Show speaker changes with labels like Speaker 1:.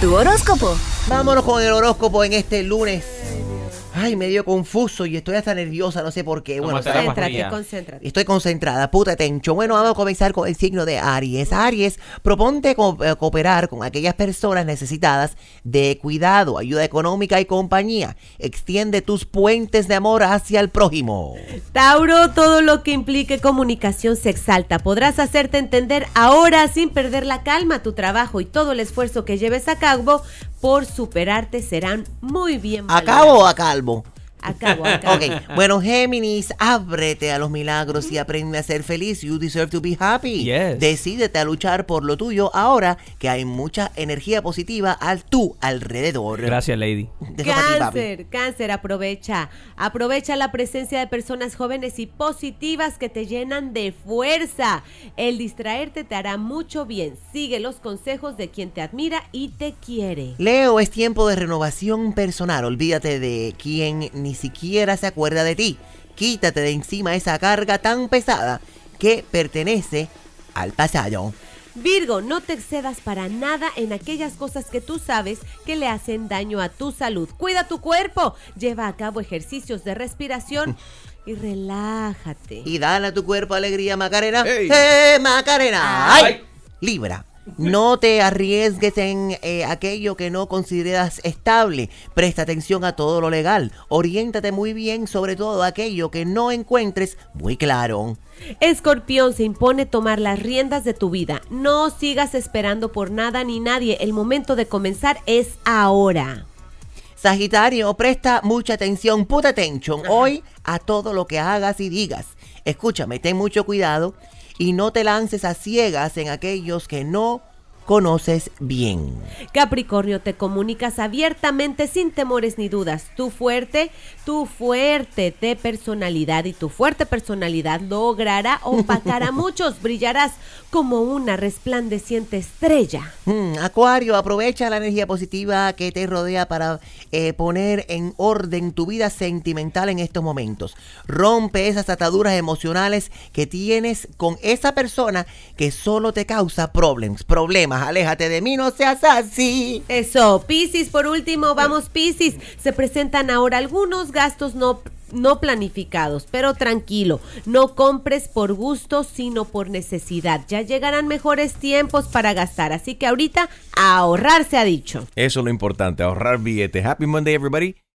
Speaker 1: tu horóscopo.
Speaker 2: Vámonos con el horóscopo en este lunes. Ay, medio confuso y estoy hasta nerviosa, no sé por qué. Bueno.
Speaker 3: Concéntrate, concéntrate.
Speaker 2: Estoy concentrada, puta tencho. Bueno, vamos a comenzar con el signo de Aries. Aries, proponte co- eh, cooperar con aquellas personas necesitadas de cuidado, ayuda económica y compañía. Extiende tus puentes de amor hacia el prójimo.
Speaker 3: Tauro, todo lo que implique comunicación se exalta. Podrás hacerte entender ahora sin perder la calma. Tu trabajo y todo el esfuerzo que lleves a cabo por superarte serán muy bien
Speaker 2: ¿A cabo o a calvo?
Speaker 3: A cabo, a cabo.
Speaker 2: Ok, bueno, Géminis, ábrete a los milagros y aprende a ser feliz. You deserve to be happy.
Speaker 4: Yes.
Speaker 2: Decídete a luchar por lo tuyo ahora que hay mucha energía positiva al tu alrededor.
Speaker 4: Gracias, Lady.
Speaker 2: Ti.
Speaker 3: Cáncer, cáncer, aprovecha. Aprovecha la presencia de personas jóvenes y positivas que te llenan de fuerza. El distraerte te hará mucho bien. Sigue los consejos de quien te admira y te quiere.
Speaker 2: Leo, es tiempo de renovación personal. Olvídate de quien ni siquiera se acuerda de ti. Quítate de encima esa carga tan pesada que pertenece al pasado.
Speaker 3: Virgo, no te excedas para nada en aquellas cosas que tú sabes que le hacen daño a tu salud. Cuida tu cuerpo, lleva a cabo ejercicios de respiración y relájate.
Speaker 2: Y dale a tu cuerpo alegría, Macarena.
Speaker 4: Ey.
Speaker 2: ¡Eh, Macarena!
Speaker 4: Ay.
Speaker 2: ¡Ay! Libra. No te arriesgues en eh, aquello que no consideras estable. Presta atención a todo lo legal. Oriéntate muy bien sobre todo aquello que no encuentres muy claro.
Speaker 3: Escorpión, se impone tomar las riendas de tu vida. No sigas esperando por nada ni nadie. El momento de comenzar es ahora.
Speaker 2: Sagitario, presta mucha atención, put attention, hoy a todo lo que hagas y digas. Escúchame, ten mucho cuidado y no te lances a ciegas en aquellos que no conoces bien.
Speaker 3: Capricornio, te comunicas abiertamente sin temores ni dudas. Tu fuerte, tu fuerte de personalidad y tu fuerte personalidad logrará opacar a muchos. Brillarás como una resplandeciente estrella.
Speaker 2: Hmm, Acuario, aprovecha la energía positiva que te rodea para eh, poner en orden tu vida sentimental en estos momentos. Rompe esas ataduras emocionales que tienes con esa persona que solo te causa problemas. Problemas, aléjate de mí, no seas así.
Speaker 3: Eso, Piscis, por último, vamos Piscis. Se presentan ahora algunos gastos no no planificados, pero tranquilo, no compres por gusto, sino por necesidad. Ya llegarán mejores tiempos para gastar, así que ahorita a ahorrar se ha dicho.
Speaker 5: Eso es lo importante, ahorrar billetes. Happy Monday, everybody.